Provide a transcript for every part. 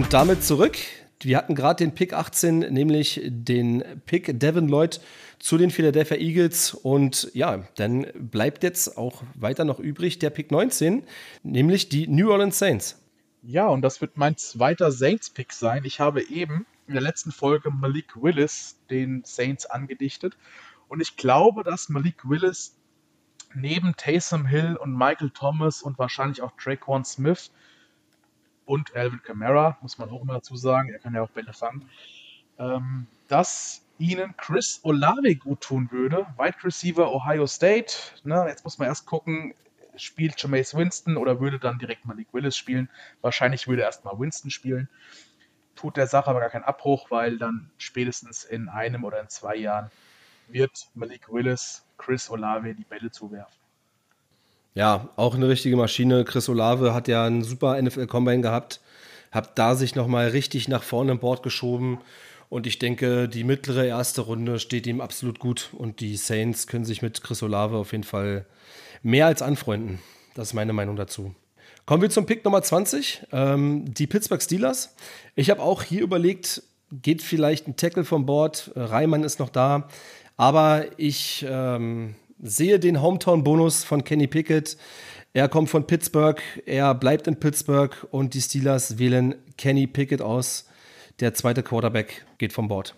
Und damit zurück. Wir hatten gerade den Pick 18, nämlich den Pick Devin Lloyd zu den Philadelphia Eagles. Und ja, dann bleibt jetzt auch weiter noch übrig der Pick 19, nämlich die New Orleans Saints. Ja, und das wird mein zweiter Saints-Pick sein. Ich habe eben in der letzten Folge Malik Willis den Saints angedichtet. Und ich glaube, dass Malik Willis neben Taysom Hill und Michael Thomas und wahrscheinlich auch Traquan Smith und Alvin Kamara, muss man auch immer dazu sagen, er kann ja auch Bälle fangen, ähm, dass ihnen Chris Olave gut tun würde. Wide Receiver Ohio State. Ne, jetzt muss man erst gucken, spielt Jameis Winston oder würde dann direkt Malik Willis spielen. Wahrscheinlich würde erstmal Winston spielen. Tut der Sache aber gar keinen Abbruch, weil dann spätestens in einem oder in zwei Jahren wird Malik Willis Chris Olave die Bälle zuwerfen. Ja, auch eine richtige Maschine. Chris Olave hat ja einen super NFL-Combine gehabt, hat da sich nochmal richtig nach vorne im Board geschoben. Und ich denke, die mittlere erste Runde steht ihm absolut gut. Und die Saints können sich mit Chris Olave auf jeden Fall mehr als anfreunden. Das ist meine Meinung dazu. Kommen wir zum Pick Nummer 20, ähm, die Pittsburgh Steelers. Ich habe auch hier überlegt, geht vielleicht ein Tackle vom Board. Reimann ist noch da. Aber ich ähm, sehe den Hometown-Bonus von Kenny Pickett. Er kommt von Pittsburgh, er bleibt in Pittsburgh und die Steelers wählen Kenny Pickett aus. Der zweite Quarterback geht vom Board.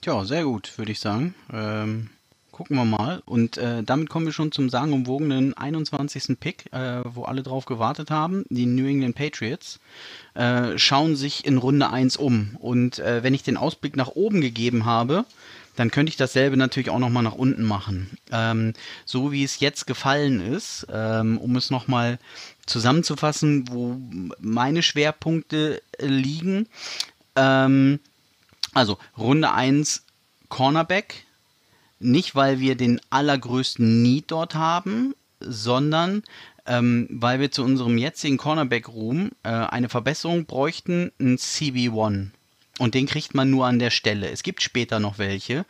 Tja, sehr gut, würde ich sagen. Ähm, gucken wir mal. Und äh, damit kommen wir schon zum sagenumwogenen 21. Pick, äh, wo alle drauf gewartet haben. Die New England Patriots äh, schauen sich in Runde 1 um. Und äh, wenn ich den Ausblick nach oben gegeben habe, dann könnte ich dasselbe natürlich auch nochmal nach unten machen. Ähm, so wie es jetzt gefallen ist, ähm, um es nochmal zusammenzufassen, wo meine Schwerpunkte äh, liegen. Ähm, also Runde 1 Cornerback. Nicht, weil wir den allergrößten Need dort haben, sondern ähm, weil wir zu unserem jetzigen Cornerback-Room äh, eine Verbesserung bräuchten, ein CB1. Und den kriegt man nur an der Stelle. Es gibt später noch welche,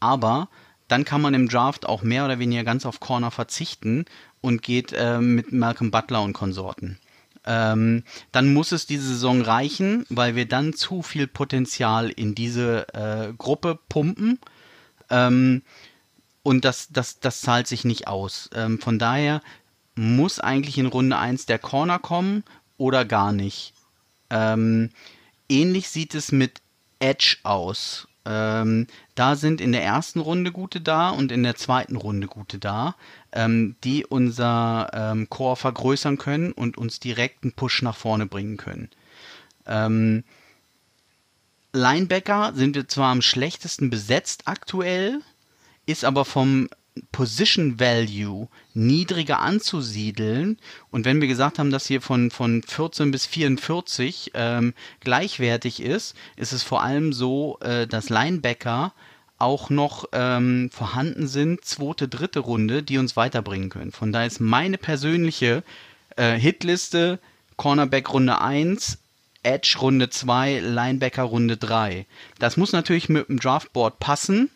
aber dann kann man im Draft auch mehr oder weniger ganz auf Corner verzichten und geht äh, mit Malcolm Butler und Konsorten. Ähm, dann muss es diese Saison reichen, weil wir dann zu viel Potenzial in diese äh, Gruppe pumpen. Ähm, und das, das, das zahlt sich nicht aus. Ähm, von daher muss eigentlich in Runde 1 der Corner kommen oder gar nicht. Ähm, ähnlich sieht es mit Edge aus. Ähm, da sind in der ersten Runde gute da und in der zweiten Runde gute da, ähm, die unser ähm, Core vergrößern können und uns direkt einen Push nach vorne bringen können. Ähm, Linebacker sind wir zwar am schlechtesten besetzt aktuell, ist aber vom Position Value niedriger anzusiedeln. Und wenn wir gesagt haben, dass hier von, von 14 bis 44 ähm, gleichwertig ist, ist es vor allem so, äh, dass Linebacker auch noch ähm, vorhanden sind, zweite, dritte Runde, die uns weiterbringen können. Von daher ist meine persönliche äh, Hitliste Cornerback Runde 1, Edge Runde 2, Linebacker Runde 3. Das muss natürlich mit dem Draftboard passen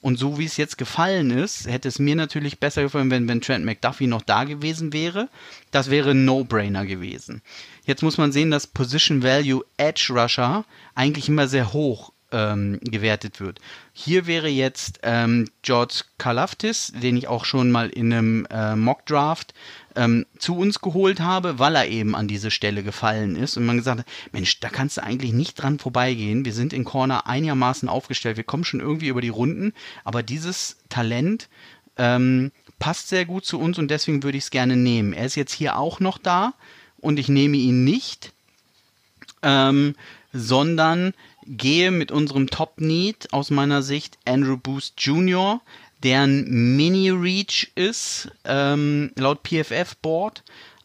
und so wie es jetzt gefallen ist, hätte es mir natürlich besser gefallen, wenn, wenn Trent McDuffie noch da gewesen wäre. Das wäre ein No-Brainer gewesen. Jetzt muss man sehen, dass Position Value Edge Rusher eigentlich immer sehr hoch ähm, gewertet wird. Hier wäre jetzt ähm, George Kalaftis, den ich auch schon mal in einem äh, Mock Draft ähm, zu uns geholt habe, weil er eben an diese Stelle gefallen ist und man gesagt hat, Mensch, da kannst du eigentlich nicht dran vorbeigehen. Wir sind in Corner einigermaßen aufgestellt, wir kommen schon irgendwie über die Runden, aber dieses Talent ähm, passt sehr gut zu uns und deswegen würde ich es gerne nehmen. Er ist jetzt hier auch noch da und ich nehme ihn nicht, ähm, sondern gehe mit unserem Top-Need aus meiner Sicht Andrew Boost Jr., deren Mini-Reach ist, ähm, laut PFF-Board,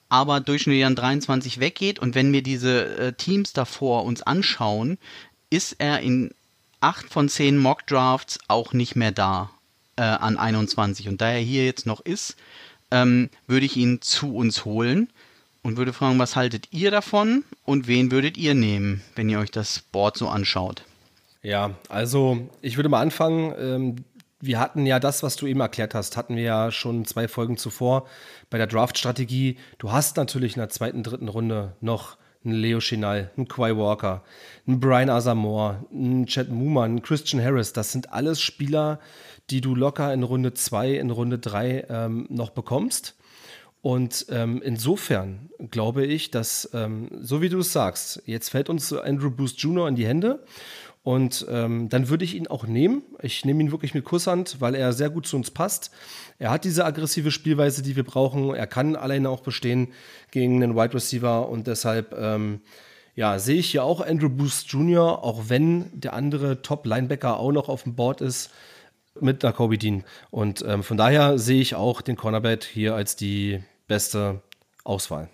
aber durchschnittlich an 23 weggeht. Und wenn wir diese äh, Teams davor uns anschauen, ist er in 8 von 10 Mock-Drafts auch nicht mehr da äh, an 21. Und da er hier jetzt noch ist, ähm, würde ich ihn zu uns holen und würde fragen, was haltet ihr davon und wen würdet ihr nehmen, wenn ihr euch das Board so anschaut? Ja, also ich würde mal anfangen. Ähm, wir hatten ja das, was du eben erklärt hast, hatten wir ja schon zwei Folgen zuvor bei der Draft-Strategie. Du hast natürlich in der zweiten, dritten Runde noch ein Leo Chinal, ein Quay Walker, ein Brian Asamoah, ein Chad Mooman, ein Christian Harris. Das sind alles Spieler, die du locker in Runde 2, in Runde 3 ähm, noch bekommst. Und ähm, insofern glaube ich, dass, ähm, so wie du es sagst, jetzt fällt uns Andrew Boost Jr. in die Hände. Und ähm, dann würde ich ihn auch nehmen. Ich nehme ihn wirklich mit Kusshand, weil er sehr gut zu uns passt. Er hat diese aggressive Spielweise, die wir brauchen. Er kann alleine auch bestehen gegen einen Wide Receiver. Und deshalb ähm, ja, sehe ich hier auch Andrew Boost Jr., auch wenn der andere Top-Linebacker auch noch auf dem Board ist mit Kobe Dean. Und ähm, von daher sehe ich auch den Cornerback hier als die beste Auswahl.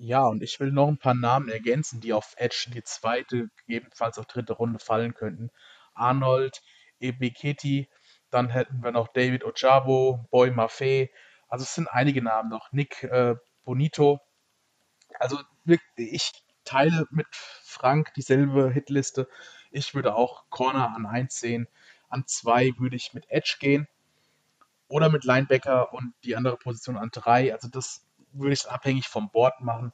Ja, und ich will noch ein paar Namen ergänzen, die auf Edge in die zweite, gegebenenfalls auf dritte Runde fallen könnten. Arnold, Ebeketi, dann hätten wir noch David Ojabo, Boy Maffei. Also es sind einige Namen noch. Nick äh, Bonito. Also ich teile mit Frank dieselbe Hitliste. Ich würde auch Corner an 1 sehen. An 2 würde ich mit Edge gehen. Oder mit Linebacker und die andere Position an 3. Also das würde ich abhängig vom Board machen.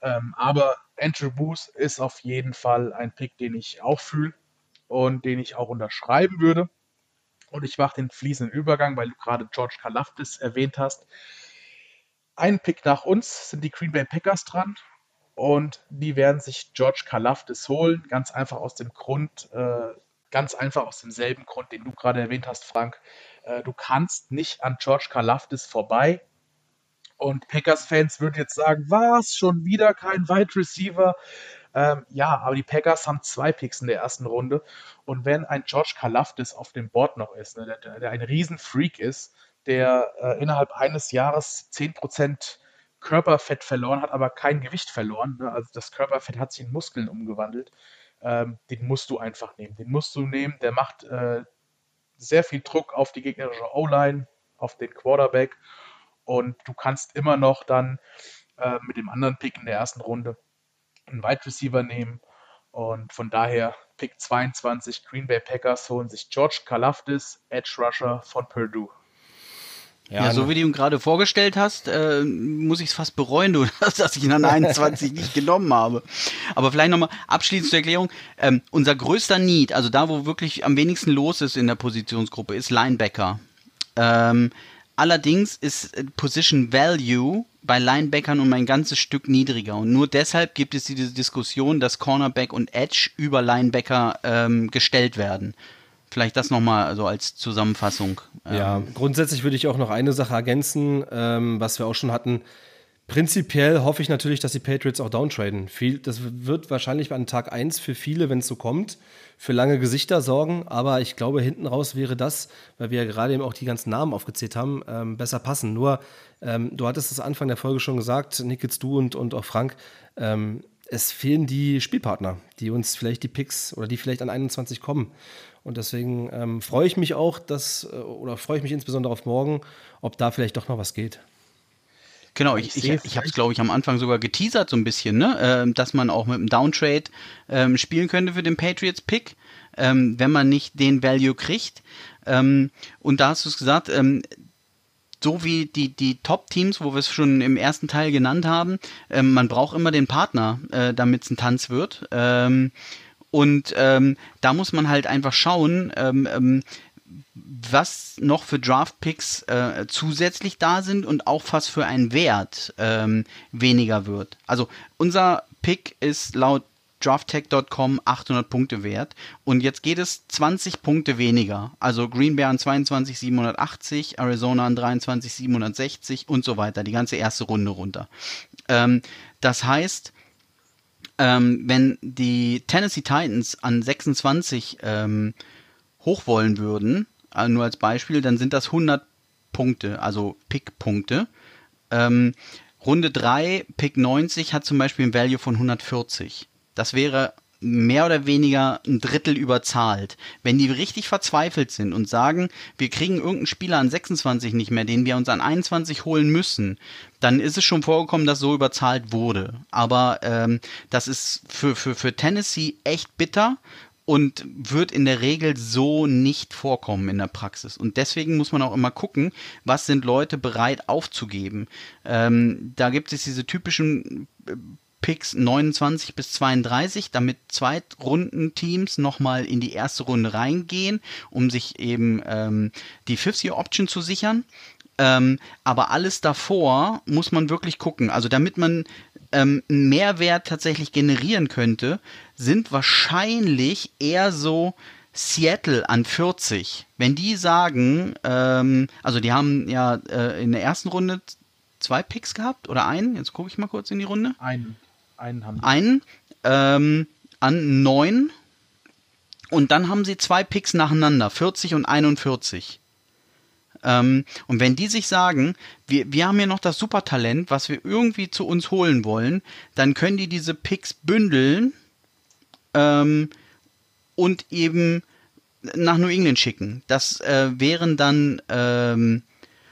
Ähm, aber Andrew Booth ist auf jeden Fall ein Pick, den ich auch fühle und den ich auch unterschreiben würde. Und ich mache den fließenden Übergang, weil du gerade George Kalafdis erwähnt hast. Ein Pick nach uns sind die Green Bay Packers dran. Und die werden sich George Kalafdis holen. Ganz einfach aus dem Grund, äh, ganz einfach aus demselben Grund, den du gerade erwähnt hast, Frank. Äh, du kannst nicht an George Kalafdis vorbei. Und Packers-Fans würden jetzt sagen, was, schon wieder kein Wide Receiver? Ähm, ja, aber die Packers haben zwei Picks in der ersten Runde. Und wenn ein George Kalafdis auf dem Board noch ist, ne, der, der ein Riesenfreak ist, der äh, innerhalb eines Jahres 10% Körperfett verloren hat, aber kein Gewicht verloren, ne? also das Körperfett hat sich in Muskeln umgewandelt, ähm, den musst du einfach nehmen. Den musst du nehmen, der macht äh, sehr viel Druck auf die gegnerische O-Line, auf den Quarterback und du kannst immer noch dann äh, mit dem anderen Pick in der ersten Runde einen Wide Receiver nehmen. Und von daher Pick 22 Green Bay Packers holen sich George Kalafdis, Edge Rusher von Purdue. Ja, ja so ne. wie du ihn gerade vorgestellt hast, äh, muss ich es fast bereuen, du, dass ich ihn an 21 nicht genommen habe. Aber vielleicht nochmal abschließend zur Erklärung. Ähm, unser größter Need, also da, wo wirklich am wenigsten los ist in der Positionsgruppe, ist Linebacker. Ähm, Allerdings ist äh, Position Value bei Linebackern um ein ganzes Stück niedriger. Und nur deshalb gibt es diese Diskussion, dass Cornerback und Edge über Linebacker ähm, gestellt werden. Vielleicht das nochmal so als Zusammenfassung. Ja, ähm. grundsätzlich würde ich auch noch eine Sache ergänzen, ähm, was wir auch schon hatten. Prinzipiell hoffe ich natürlich, dass die Patriots auch downtraden. Das wird wahrscheinlich an Tag 1 für viele, wenn es so kommt, für lange Gesichter sorgen. Aber ich glaube, hinten raus wäre das, weil wir ja gerade eben auch die ganzen Namen aufgezählt haben, ähm, besser passen. Nur, ähm, du hattest es Anfang der Folge schon gesagt, Nickels, du und, und auch Frank, ähm, es fehlen die Spielpartner, die uns vielleicht die Picks oder die vielleicht an 21 kommen. Und deswegen ähm, freue ich mich auch, dass, äh, oder freue ich mich insbesondere auf morgen, ob da vielleicht doch noch was geht. Genau, ich, ich, ich, ich habe es, glaube ich, am Anfang sogar geteasert so ein bisschen, ne? äh, dass man auch mit dem Downtrade ähm, spielen könnte für den Patriots-Pick, ähm, wenn man nicht den Value kriegt. Ähm, und da hast du es gesagt, ähm, so wie die, die Top-Teams, wo wir es schon im ersten Teil genannt haben, ähm, man braucht immer den Partner, äh, damit es ein Tanz wird. Ähm, und da muss man halt einfach schauen, was noch für Draft-Picks äh, zusätzlich da sind und auch was für ein Wert ähm, weniger wird. Also unser Pick ist laut drafttech.com 800 Punkte wert und jetzt geht es 20 Punkte weniger. Also Green Bay an 22 780, Arizona an 23 760 und so weiter. Die ganze erste Runde runter. Ähm, das heißt, ähm, wenn die Tennessee Titans an 26 ähm, hoch wollen würden, äh, nur als Beispiel, dann sind das 100 Punkte, also Pick-Punkte. Ähm, Runde 3, Pick 90 hat zum Beispiel ein Value von 140. Das wäre mehr oder weniger ein Drittel überzahlt. Wenn die richtig verzweifelt sind und sagen, wir kriegen irgendeinen Spieler an 26 nicht mehr, den wir uns an 21 holen müssen, dann ist es schon vorgekommen, dass so überzahlt wurde. Aber ähm, das ist für, für, für Tennessee echt bitter und wird in der Regel so nicht vorkommen in der Praxis. Und deswegen muss man auch immer gucken, was sind Leute bereit aufzugeben. Ähm, da gibt es diese typischen äh, Picks 29 bis 32, damit Zweitrundenteams nochmal in die erste Runde reingehen, um sich eben ähm, die Fifth-Year-Option zu sichern. Ähm, aber alles davor muss man wirklich gucken. Also damit man ähm, einen Mehrwert tatsächlich generieren könnte, sind wahrscheinlich eher so Seattle an 40. Wenn die sagen, ähm, also die haben ja äh, in der ersten Runde zwei Picks gehabt oder einen, jetzt gucke ich mal kurz in die Runde. Einen, einen haben die. Einen ähm, an 9 und dann haben sie zwei Picks nacheinander, 40 und 41. Ähm, und wenn die sich sagen, wir, wir haben hier noch das Supertalent, was wir irgendwie zu uns holen wollen, dann können die diese Picks bündeln ähm, und eben nach New England schicken. Das äh, wären dann ähm,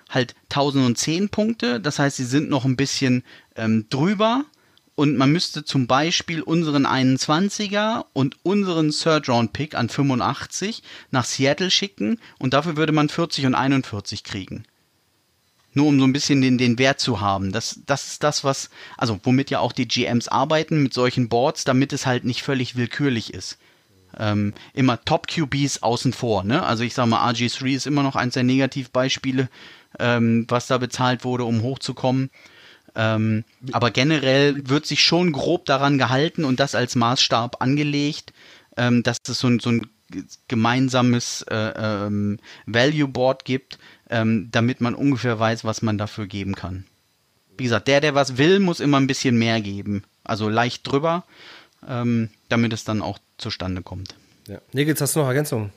halt 1010 Punkte, das heißt, sie sind noch ein bisschen ähm, drüber und man müsste zum Beispiel unseren 21er und unseren Third Round Pick an 85 nach Seattle schicken und dafür würde man 40 und 41 kriegen. Nur um so ein bisschen den, den Wert zu haben. Das, das ist das, was, also womit ja auch die GMs arbeiten mit solchen Boards, damit es halt nicht völlig willkürlich ist. Ähm, immer Top QBs außen vor. Ne? Also ich sage mal, RG3 ist immer noch eins der Negativbeispiele, ähm, was da bezahlt wurde, um hochzukommen. Ähm, aber generell wird sich schon grob daran gehalten und das als Maßstab angelegt, ähm, dass es so ein, so ein gemeinsames äh, ähm, Value Board gibt, ähm, damit man ungefähr weiß, was man dafür geben kann. Wie gesagt, der, der was will, muss immer ein bisschen mehr geben. Also leicht drüber, ähm, damit es dann auch zustande kommt. Ja. Nigels, hast du noch Ergänzungen?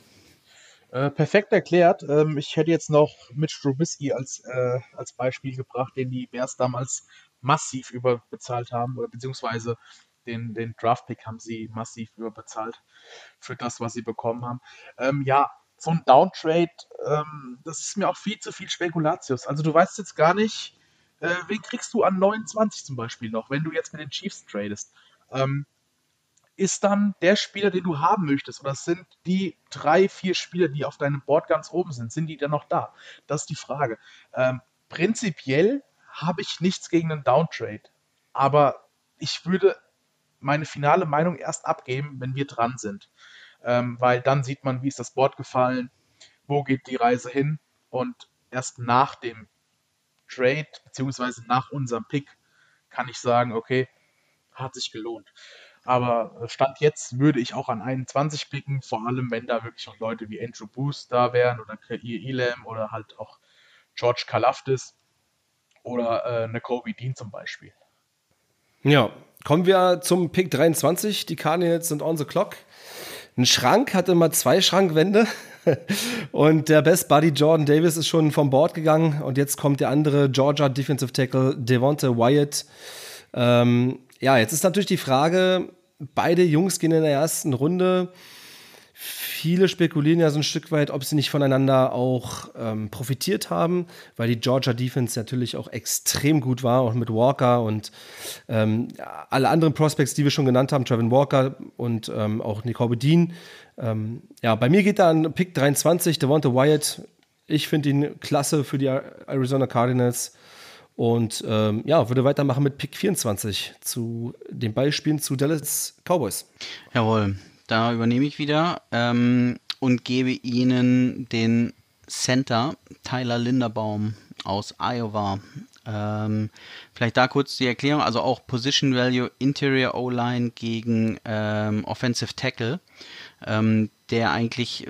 Äh, perfekt erklärt. Ähm, ich hätte jetzt noch Mitch Trubisky als, äh, als Beispiel gebracht, den die Bears damals massiv überbezahlt haben, oder beziehungsweise den, den Draft-Pick haben sie massiv überbezahlt für das, was sie bekommen haben. Ähm, ja, so ein Downtrade, ähm, das ist mir auch viel zu viel Spekulatius. Also du weißt jetzt gar nicht, äh, wen kriegst du an 29 zum Beispiel noch, wenn du jetzt mit den Chiefs tradest. Ähm, ist dann der Spieler, den du haben möchtest? Oder sind die drei, vier Spieler, die auf deinem Board ganz oben sind, sind die dann noch da? Das ist die Frage. Ähm, prinzipiell habe ich nichts gegen einen Downtrade, aber ich würde meine finale Meinung erst abgeben, wenn wir dran sind. Ähm, weil dann sieht man, wie ist das Board gefallen, wo geht die Reise hin und erst nach dem Trade, beziehungsweise nach unserem Pick, kann ich sagen, okay, hat sich gelohnt. Aber äh, Stand jetzt würde ich auch an 21 picken, vor allem wenn da wirklich noch Leute wie Andrew Booth da wären oder Kair Elam oder halt auch George Kalafdis oder äh, Kobe Dean zum Beispiel. Ja, kommen wir zum Pick 23. Die Cardinals sind on the clock. Ein Schrank hatte mal zwei Schrankwände und der Best Buddy Jordan Davis ist schon vom Board gegangen und jetzt kommt der andere Georgia Defensive Tackle Devonta Wyatt. Ähm, ja, jetzt ist natürlich die Frage, beide Jungs gehen in der ersten Runde. Viele spekulieren ja so ein Stück weit, ob sie nicht voneinander auch ähm, profitiert haben, weil die Georgia Defense natürlich auch extrem gut war, auch mit Walker und ähm, alle anderen Prospects, die wir schon genannt haben, Trevin Walker und ähm, auch Nicole Dean. Ähm, ja, bei mir geht da an Pick 23, Devonta Wyatt. Ich finde ihn klasse für die Arizona Cardinals. Und ähm, ja, würde weitermachen mit Pick 24 zu den Beispielen zu Dallas Cowboys. Jawohl, da übernehme ich wieder ähm, und gebe Ihnen den Center Tyler Linderbaum aus Iowa. Ähm, vielleicht da kurz die Erklärung, also auch Position Value Interior O-Line gegen ähm, Offensive Tackle. Ähm, der eigentlich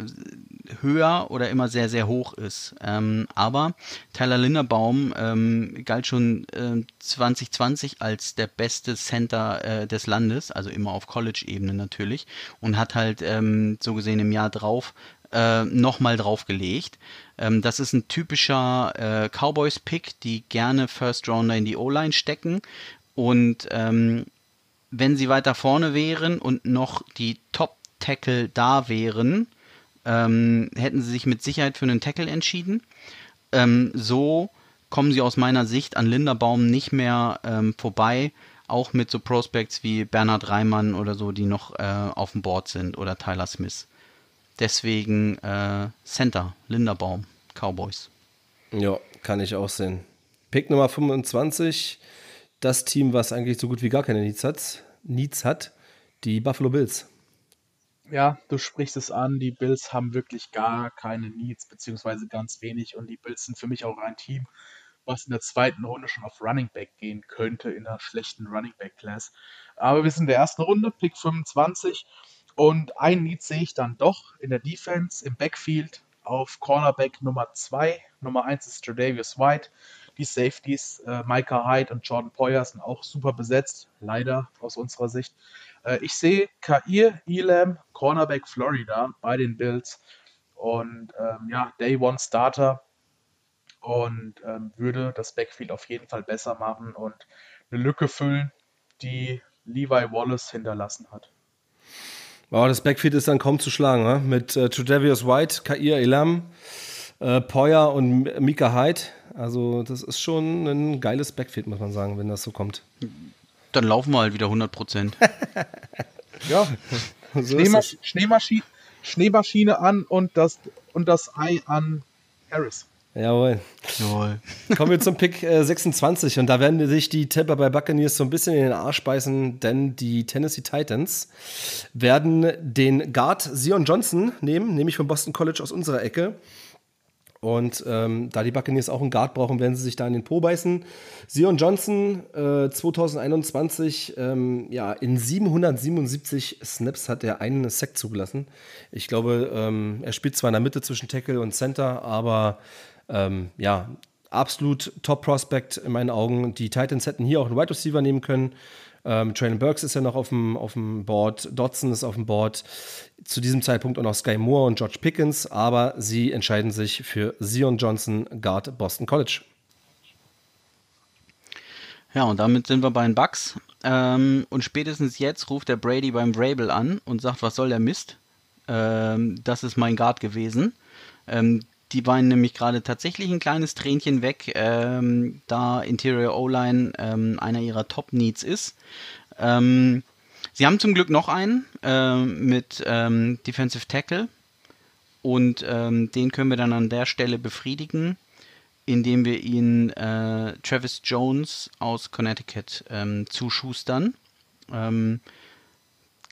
höher oder immer sehr, sehr hoch ist. Ähm, aber Tyler Linderbaum ähm, galt schon äh, 2020 als der beste Center äh, des Landes, also immer auf College-Ebene natürlich, und hat halt ähm, so gesehen im Jahr drauf äh, nochmal draufgelegt. Ähm, das ist ein typischer äh, Cowboys-Pick, die gerne First Rounder in die O-Line stecken und ähm, wenn sie weiter vorne wären und noch die Top Tackle da wären, ähm, hätten sie sich mit Sicherheit für einen Tackle entschieden. Ähm, so kommen sie aus meiner Sicht an Linderbaum nicht mehr ähm, vorbei, auch mit so Prospects wie Bernhard Reimann oder so, die noch äh, auf dem Board sind oder Tyler Smith. Deswegen äh, Center, Linderbaum, Cowboys. Ja, kann ich auch sehen. Pick Nummer 25. das Team, was eigentlich so gut wie gar keine Needs hat, Needs hat die Buffalo Bills. Ja, du sprichst es an, die Bills haben wirklich gar keine Needs, beziehungsweise ganz wenig. Und die Bills sind für mich auch ein Team, was in der zweiten Runde schon auf Running Back gehen könnte, in einer schlechten Running Back Class. Aber wir sind in der ersten Runde, Pick 25. Und ein Need sehe ich dann doch in der Defense, im Backfield, auf Cornerback Nummer 2. Nummer 1 ist Tredavious White. Die Safeties, äh, Micah Hyde und Jordan Poyer, sind auch super besetzt, leider aus unserer Sicht. Äh, ich sehe Kair Elam, Cornerback Florida bei den Bills und ähm, ja, Day One Starter und ähm, würde das Backfield auf jeden Fall besser machen und eine Lücke füllen, die Levi Wallace hinterlassen hat. Oh, das Backfield ist dann kaum zu schlagen, ne? mit äh, Tredavious White, Kair Elam, äh, Poyer und Mika Hyde. Also das ist schon ein geiles Backfield, muss man sagen, wenn das so kommt. Dann laufen wir halt wieder 100 Prozent. ja, so Schneemasch Schneemaschine, Schneemaschine an und das, und das Ei an Harris. Jawohl. Jawohl. Kommen wir zum Pick äh, 26 und da werden sich die Tampa Bay Buccaneers so ein bisschen in den Arsch beißen, denn die Tennessee Titans werden den Guard Zion Johnson nehmen, nämlich von Boston College aus unserer Ecke. Und ähm, da die Buccaneers auch einen Guard brauchen, werden sie sich da in den Po beißen. Sion Johnson, äh, 2021, ähm, ja, in 777 Snaps hat er einen Sack zugelassen. Ich glaube, ähm, er spielt zwar in der Mitte zwischen Tackle und Center, aber ähm, ja, absolut Top-Prospect in meinen Augen. Die Titans hätten hier auch einen Wide Receiver nehmen können. Ähm, Traylon Burks ist ja noch auf dem, auf dem Board, Dodson ist auf dem Board, zu diesem Zeitpunkt auch noch Sky Moore und George Pickens, aber sie entscheiden sich für Zion Johnson, Guard Boston College. Ja, und damit sind wir bei den Bucks. Ähm, und spätestens jetzt ruft der Brady beim Vrabel an und sagt, was soll der Mist? Ähm, das ist mein Guard gewesen. Ähm, die weinen nämlich gerade tatsächlich ein kleines Tränchen weg, ähm, da Interior O-Line ähm, einer ihrer Top-Needs ist. Ähm, sie haben zum Glück noch einen äh, mit ähm, Defensive Tackle und ähm, den können wir dann an der Stelle befriedigen, indem wir ihn äh, Travis Jones aus Connecticut ähm, zuschustern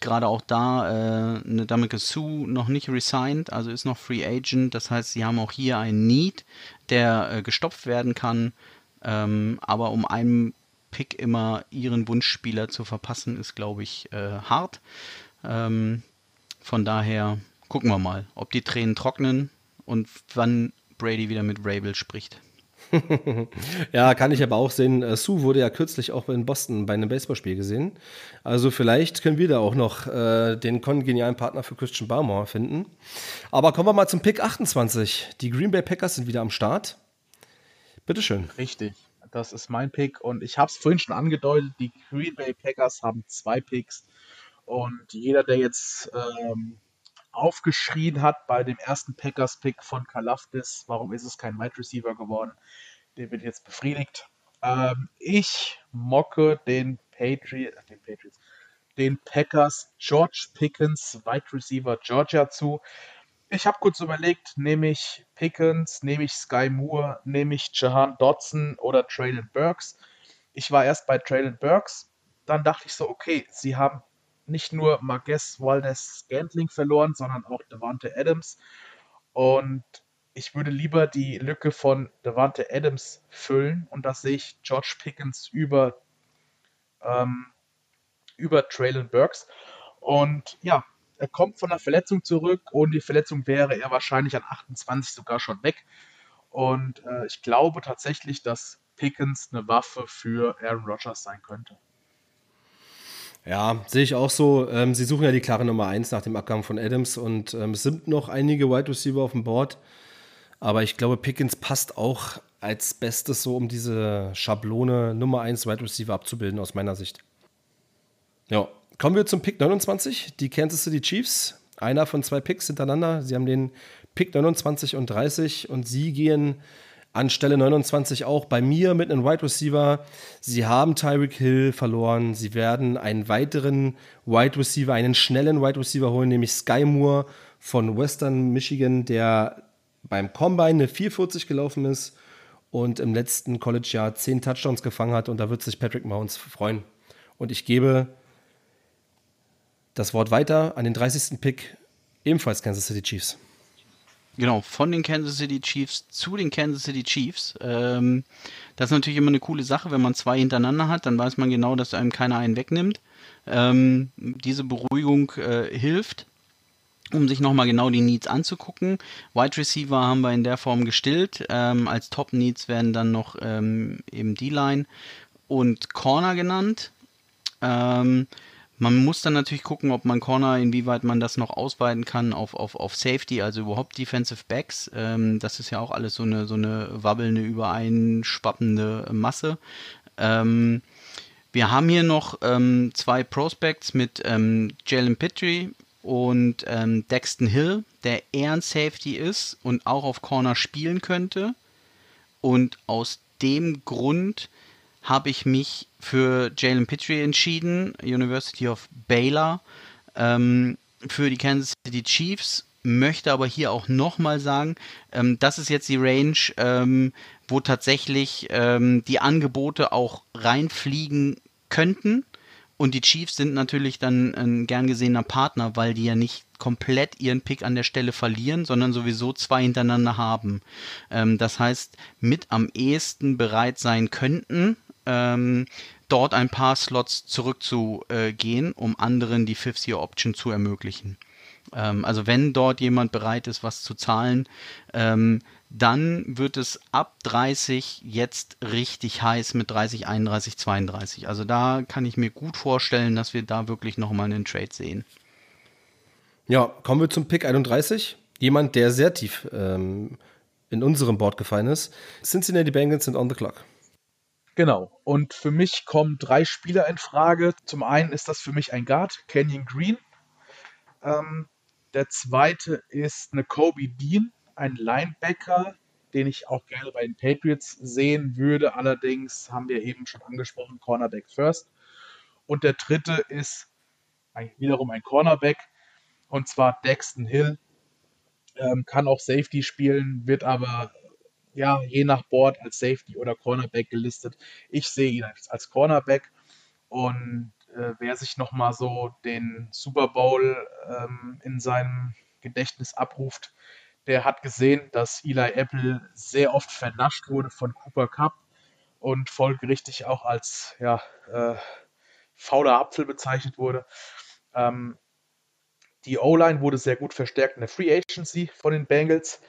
gerade auch da äh, eine Damika Sue noch nicht resigned, also ist noch Free Agent. Das heißt, sie haben auch hier einen Need, der äh, gestopft werden kann. Ähm, aber um einen Pick immer ihren Wunschspieler zu verpassen, ist, glaube ich, äh, hart. Ähm, von daher gucken wir mal, ob die Tränen trocknen und wann Brady wieder mit Rabel spricht. Ja, kann ich aber auch sehen. Äh, Sue wurde ja kürzlich auch in Boston bei einem Baseballspiel gesehen. Also vielleicht können wir da auch noch äh, den kongenialen Partner für Christian Barmore finden. Aber kommen wir mal zum Pick 28. Die Green Bay Packers sind wieder am Start. Bitteschön. Richtig. Das ist mein Pick und ich habe es vorhin schon angedeutet, die Green Bay Packers haben zwei Picks und jeder, der jetzt ähm, aufgeschrien hat bei dem ersten Packers-Pick von Kalafdis, warum ist es kein Wide Receiver geworden, der wird jetzt befriedigt. Ähm, ich mocke den, Patri den Patriots, den Packers George Pickens, Wide Receiver Georgia zu. Ich habe kurz überlegt, nehme ich Pickens, nehme ich Sky Moore, nehme ich Jahan Dodson oder Traylon Burks. Ich war erst bei Traylon Burks, dann dachte ich so, okay, sie haben nicht nur Marquez Valdez Scantling verloren, sondern auch Devante Adams. Und ich würde lieber die Lücke von Devante Adams füllen und das sehe ich George Pickens über, ähm, über Traylon Burks. Und ja, er kommt von der Verletzung zurück und die Verletzung wäre er wahrscheinlich an 28 sogar schon weg. Und äh, ich glaube tatsächlich, dass Pickens eine Waffe für Aaron Rodgers sein könnte. Ja, sehe ich auch so. Ähm, sie suchen ja die klare Nummer 1 nach dem Abgang von Adams und ähm, es sind noch einige Wide Receiver auf dem Board. Aber ich glaube, Pickens passt auch als Bestes so, um diese Schablone Nummer 1 Wide Receiver abzubilden, aus meiner Sicht. Ja, kommen wir zum Pick 29, die Kansas City Chiefs. Einer von zwei Picks hintereinander. Sie haben den Pick 29 und 30 und sie gehen an Stelle 29 auch bei mir mit einem Wide Receiver. Sie haben Tyreek Hill verloren. Sie werden einen weiteren Wide Receiver, einen schnellen Wide Receiver holen, nämlich Sky Moore von Western Michigan, der beim Combine eine 440 gelaufen ist und im letzten College-Jahr zehn Touchdowns gefangen hat. Und da wird sich Patrick Mahomes freuen. Und ich gebe das Wort weiter an den 30. Pick, ebenfalls Kansas City Chiefs. Genau, von den Kansas City Chiefs zu den Kansas City Chiefs. Ähm, das ist natürlich immer eine coole Sache, wenn man zwei hintereinander hat, dann weiß man genau, dass einem keiner einen wegnimmt. Ähm, diese Beruhigung äh, hilft, um sich nochmal genau die Needs anzugucken. Wide Receiver haben wir in der Form gestillt. Ähm, als Top Needs werden dann noch ähm, eben D-Line und Corner genannt. Ähm, man muss dann natürlich gucken, ob man Corner, inwieweit man das noch ausweiten kann auf, auf, auf Safety, also überhaupt Defensive Backs. Ähm, das ist ja auch alles so eine, so eine wabbelnde, übereinschwappende Masse. Ähm, wir haben hier noch ähm, zwei Prospects mit ähm, Jalen Pittry und ähm, Dexton Hill, der eher ein Safety ist und auch auf Corner spielen könnte. Und aus dem Grund habe ich mich für Jalen Pittry entschieden, University of Baylor, ähm, für die Kansas City Chiefs. Möchte aber hier auch nochmal sagen, ähm, das ist jetzt die Range, ähm, wo tatsächlich ähm, die Angebote auch reinfliegen könnten. Und die Chiefs sind natürlich dann ein gern gesehener Partner, weil die ja nicht komplett ihren Pick an der Stelle verlieren, sondern sowieso zwei hintereinander haben. Ähm, das heißt, mit am ehesten bereit sein könnten, ähm, dort ein paar Slots zurückzugehen, um anderen die Fifth-Year-Option zu ermöglichen. Ähm, also wenn dort jemand bereit ist, was zu zahlen, ähm, dann wird es ab 30 jetzt richtig heiß mit 30, 31, 32. Also da kann ich mir gut vorstellen, dass wir da wirklich nochmal einen Trade sehen. Ja, kommen wir zum Pick 31. Jemand, der sehr tief ähm, in unserem Board gefallen ist. Cincinnati Bengals sind on the clock. Genau. Und für mich kommen drei Spieler in Frage. Zum einen ist das für mich ein Guard, Kenyon Green. Ähm, der zweite ist eine Kobe Dean, ein Linebacker, den ich auch gerne bei den Patriots sehen würde. Allerdings haben wir eben schon angesprochen, Cornerback first. Und der dritte ist ein, wiederum ein Cornerback, und zwar Dexton Hill. Ähm, kann auch Safety spielen, wird aber ja, je nach Board als Safety oder Cornerback gelistet. Ich sehe ihn als Cornerback und äh, wer sich nochmal so den Super Bowl ähm, in seinem Gedächtnis abruft, der hat gesehen, dass Eli Apple sehr oft vernascht wurde von Cooper Cup und folgerichtig auch als ja, äh, fauler Apfel bezeichnet wurde. Ähm, die O-Line wurde sehr gut verstärkt in der Free Agency von den Bengals.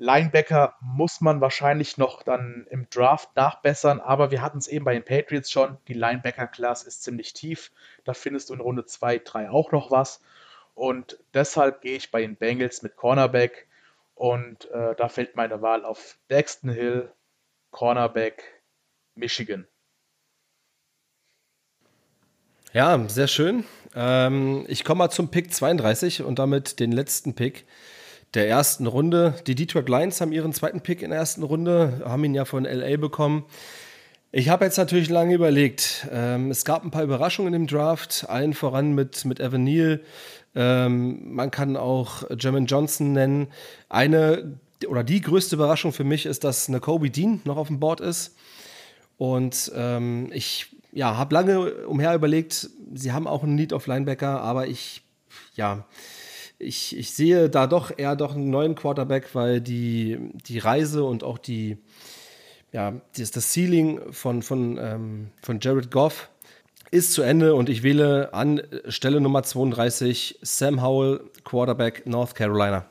Linebacker muss man wahrscheinlich noch dann im Draft nachbessern, aber wir hatten es eben bei den Patriots schon. Die Linebacker-Class ist ziemlich tief. Da findest du in Runde 2, 3 auch noch was. Und deshalb gehe ich bei den Bengals mit Cornerback. Und äh, da fällt meine Wahl auf Dexton Hill, Cornerback, Michigan. Ja, sehr schön. Ähm, ich komme mal zum Pick 32 und damit den letzten Pick der ersten Runde. Die Detroit Lions haben ihren zweiten Pick in der ersten Runde, haben ihn ja von LA bekommen. Ich habe jetzt natürlich lange überlegt. Ähm, es gab ein paar Überraschungen im Draft, allen voran mit, mit Evan Neal. Ähm, man kann auch Jermaine Johnson nennen. Eine oder die größte Überraschung für mich ist, dass eine Kobe Dean noch auf dem Board ist. Und ähm, ich ja, habe lange umher überlegt, sie haben auch einen Need auf Linebacker, aber ich, ja, ich, ich sehe da doch eher doch einen neuen Quarterback, weil die, die Reise und auch die, ja, das, das Ceiling von, von, ähm, von Jared Goff ist zu Ende und ich wähle an Stelle Nummer 32 Sam Howell, Quarterback North Carolina.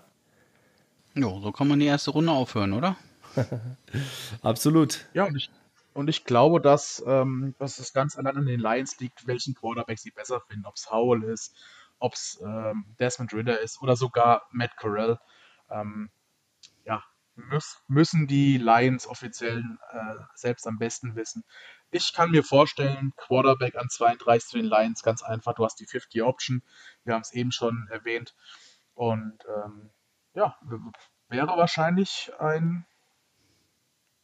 Jo, so kann man die erste Runde aufhören, oder? Absolut. Ja, und ich, und ich glaube, dass, ähm, dass es ganz allein an den Lions liegt, welchen Quarterback sie besser finden. Ob es Howell ist, ob es ähm, Desmond Ritter ist oder sogar Matt Corral. Ähm, ja, müssen die Lions offiziell äh, selbst am besten wissen. Ich kann mir vorstellen, Quarterback an 32 zu den Lions, ganz einfach, du hast die 50 Option, wir haben es eben schon erwähnt. Und ähm, ja, wäre wahrscheinlich ein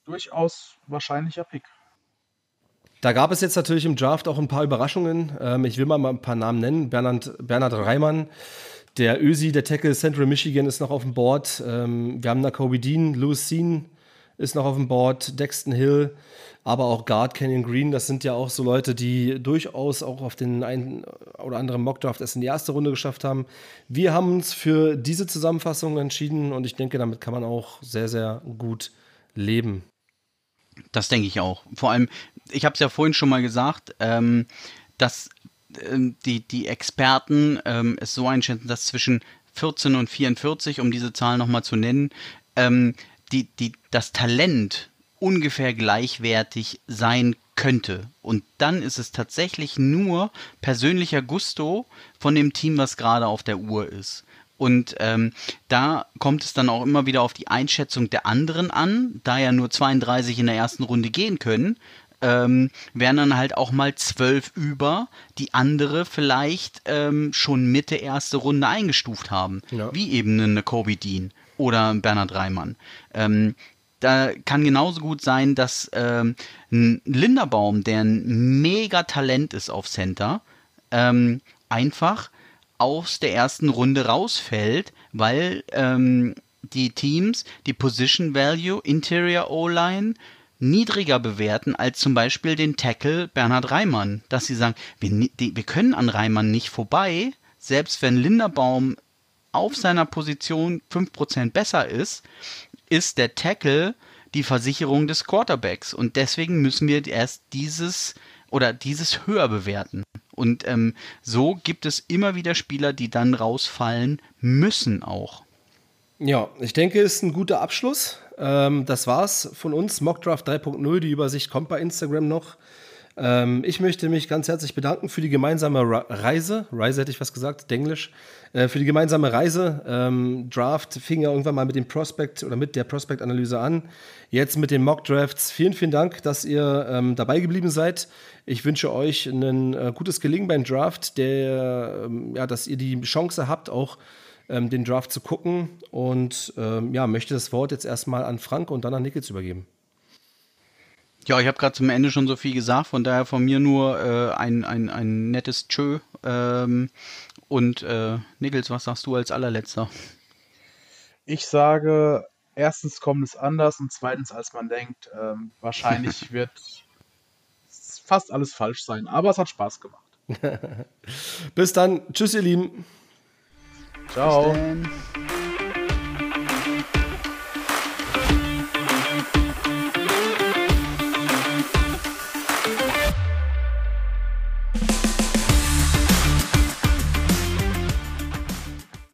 durchaus wahrscheinlicher Pick. Da gab es jetzt natürlich im Draft auch ein paar Überraschungen. Ähm, ich will mal ein paar Namen nennen. Bernhard, Bernhard Reimann, der Ösi, der Tackle Central Michigan ist noch auf dem Board. Ähm, wir haben Kobe Dean, Louis Sean, ist noch auf dem Board, Dexton Hill, aber auch Guard Canyon Green. Das sind ja auch so Leute, die durchaus auch auf den einen oder anderen Mockdraft erst in die erste Runde geschafft haben. Wir haben uns für diese Zusammenfassung entschieden und ich denke, damit kann man auch sehr, sehr gut leben. Das denke ich auch. Vor allem, ich habe es ja vorhin schon mal gesagt, ähm, dass ähm, die, die Experten ähm, es so einschätzen, dass zwischen 14 und 44, um diese Zahl nochmal zu nennen, ähm, die, die, das Talent ungefähr gleichwertig sein könnte. Und dann ist es tatsächlich nur persönlicher Gusto von dem Team, was gerade auf der Uhr ist. Und ähm, da kommt es dann auch immer wieder auf die Einschätzung der anderen an, da ja nur 32 in der ersten Runde gehen können, ähm, wären dann halt auch mal zwölf über, die andere vielleicht ähm, schon Mitte erste Runde eingestuft haben. Ja. Wie eben eine Kobe Dean oder Bernhard Reimann. Ähm, da kann genauso gut sein, dass ähm, ein Linderbaum, der ein mega Talent ist auf Center, ähm, einfach aus der ersten Runde rausfällt, weil ähm, die Teams die Position Value, Interior O-Line niedriger bewerten als zum Beispiel den Tackle Bernhard Reimann. Dass sie sagen, wir, wir können an Reimann nicht vorbei, selbst wenn Linderbaum auf seiner Position 5% besser ist, ist der Tackle die Versicherung des Quarterbacks. Und deswegen müssen wir erst dieses oder dieses höher bewerten. Und ähm, so gibt es immer wieder Spieler, die dann rausfallen müssen auch. Ja, ich denke, ist ein guter Abschluss. Ähm, das war's von uns. Mockdraft 3.0. Die Übersicht kommt bei Instagram noch. Ähm, ich möchte mich ganz herzlich bedanken für die gemeinsame Reise. Reise hätte ich was gesagt, Englisch. Äh, für die gemeinsame Reise. Ähm, Draft fing ja irgendwann mal mit dem Prospect oder mit der Prospect-Analyse an. Jetzt mit den Mock-Drafts. Vielen, vielen Dank, dass ihr ähm, dabei geblieben seid. Ich wünsche euch ein äh, gutes Gelingen beim Draft, der, ähm, ja, dass ihr die Chance habt, auch ähm, den Draft zu gucken. Und ähm, ja, möchte das Wort jetzt erstmal an Frank und dann an Nickels übergeben. Ja, ich habe gerade zum Ende schon so viel gesagt, von daher von mir nur äh, ein, ein, ein nettes Tschö. Ähm, und äh, Nickels, was sagst du als allerletzter? Ich sage, erstens kommt es anders und zweitens, als man denkt, ähm, wahrscheinlich wird fast alles falsch sein. Aber es hat Spaß gemacht. Bis dann. Tschüss, ihr Lieben. Ciao.